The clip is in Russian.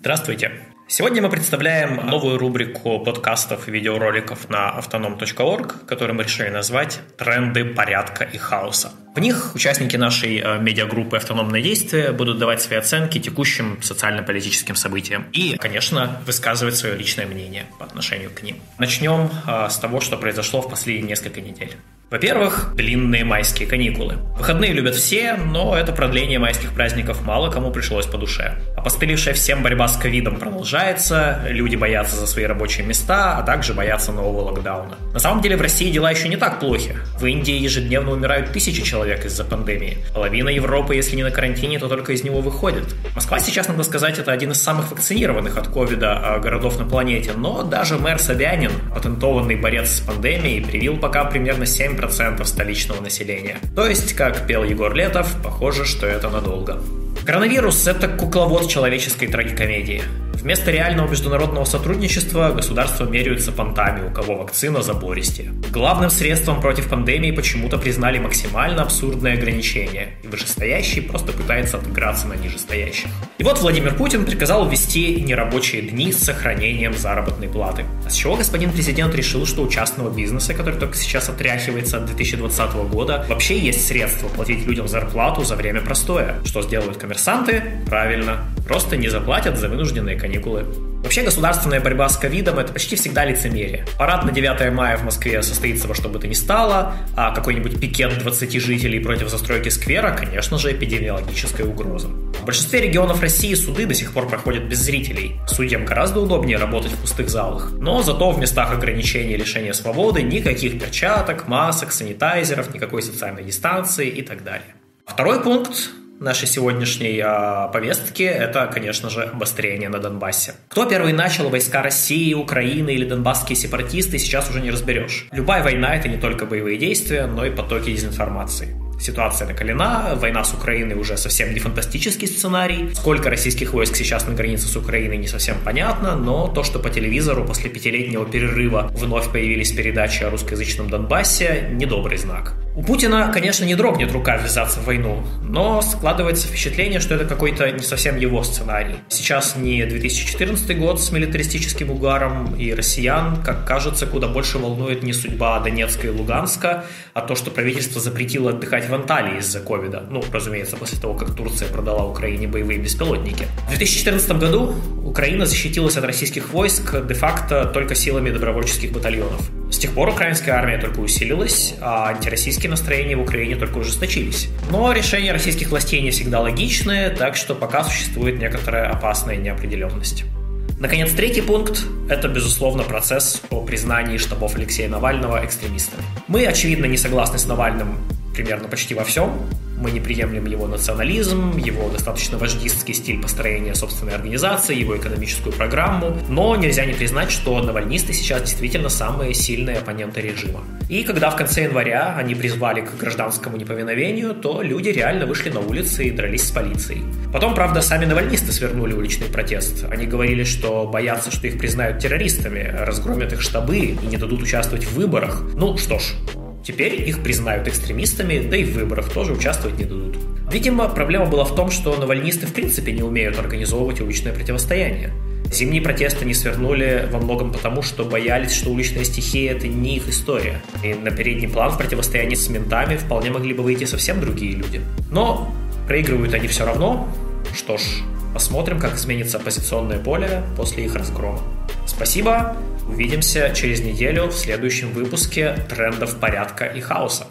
Здравствуйте. Сегодня мы представляем новую рубрику подкастов и видеороликов на autonom.org, которую мы решили назвать «Тренды порядка и хаоса». В них участники нашей э, медиагруппы «Автономное действие» будут давать свои оценки текущим социально-политическим событиям и, конечно, высказывать свое личное мнение по отношению к ним. Начнем э, с того, что произошло в последние несколько недель. Во-первых, длинные майские каникулы. Выходные любят все, но это продление майских праздников мало кому пришлось по душе. Опостылевшая всем борьба с ковидом продолжается, люди боятся за свои рабочие места, а также боятся нового локдауна. На самом деле в России дела еще не так плохи. В Индии ежедневно умирают тысячи человек из-за пандемии. Половина Европы, если не на карантине, то только из него выходит. Москва сейчас, надо сказать, это один из самых вакцинированных от ковида а, городов на планете, но даже мэр Собянин, патентованный борец с пандемией, привил пока примерно 7 7% столичного населения. То есть, как пел Егор Летов, похоже, что это надолго. Коронавирус – это кукловод человеческой трагикомедии. Вместо реального международного сотрудничества государства меряются понтами, у кого вакцина забористее. Главным средством против пандемии почему-то признали максимально абсурдные ограничения, и вышестоящий просто пытается отыграться на нижестоящих. И вот Владимир Путин приказал ввести нерабочие дни с сохранением заработной платы. А с чего господин президент решил, что у частного бизнеса, который только сейчас отряхивается от 2020 года, вообще есть средства платить людям зарплату за время простоя? Что сделают коммерсанты? Правильно, просто не заплатят за вынужденные каникулы. Вообще государственная борьба с ковидом – это почти всегда лицемерие. Парад на 9 мая в Москве состоится во что бы то ни стало, а какой-нибудь пикет 20 жителей против застройки сквера, конечно же, эпидемиологическая угроза. В большинстве регионов России суды до сих пор проходят без зрителей. Судьям гораздо удобнее работать в пустых залах. Но зато в местах ограничения и лишения свободы никаких перчаток, масок, санитайзеров, никакой социальной дистанции и так далее. Второй пункт нашей сегодняшней э, повестки – это, конечно же, обострение на Донбассе. Кто первый начал войска России, Украины или донбасские сепаратисты, сейчас уже не разберешь. Любая война – это не только боевые действия, но и потоки дезинформации ситуация накалена, война с Украиной уже совсем не фантастический сценарий. Сколько российских войск сейчас на границе с Украиной не совсем понятно, но то, что по телевизору после пятилетнего перерыва вновь появились передачи о русскоязычном Донбассе, недобрый знак. У Путина, конечно, не дрогнет рука ввязаться в войну, но складывается впечатление, что это какой-то не совсем его сценарий. Сейчас не 2014 год с милитаристическим угаром, и россиян, как кажется, куда больше волнует не судьба Донецка и Луганска, а то, что правительство запретило отдыхать в Анталии из-за ковида. Ну, разумеется, после того, как Турция продала Украине боевые беспилотники. В 2014 году Украина защитилась от российских войск де-факто только силами добровольческих батальонов. С тех пор украинская армия только усилилась, а антироссийские настроения в Украине только ужесточились. Но решения российских властей не всегда логичные, так что пока существует некоторая опасная неопределенность. Наконец, третий пункт – это, безусловно, процесс о признании штабов Алексея Навального экстремистами. Мы, очевидно, не согласны с Навальным примерно почти во всем. Мы не приемлем его национализм, его достаточно вождистский стиль построения собственной организации, его экономическую программу, но нельзя не признать, что навальнисты сейчас действительно самые сильные оппоненты режима. И когда в конце января они призвали к гражданскому неповиновению, то люди реально вышли на улицы и дрались с полицией. Потом, правда, сами навальнисты свернули уличный протест. Они говорили, что боятся, что их признают террористами, разгромят их штабы и не дадут участвовать в выборах. Ну что ж, Теперь их признают экстремистами, да и в выборах тоже участвовать не дадут. Видимо, проблема была в том, что навальнисты в принципе не умеют организовывать уличное противостояние. Зимние протесты не свернули во многом потому, что боялись, что уличная стихия – это не их история. И на передний план в противостоянии с ментами вполне могли бы выйти совсем другие люди. Но проигрывают они все равно. Что ж, посмотрим, как изменится оппозиционное поле после их разгрома. Спасибо, увидимся через неделю в следующем выпуске «Трендов порядка и хаоса».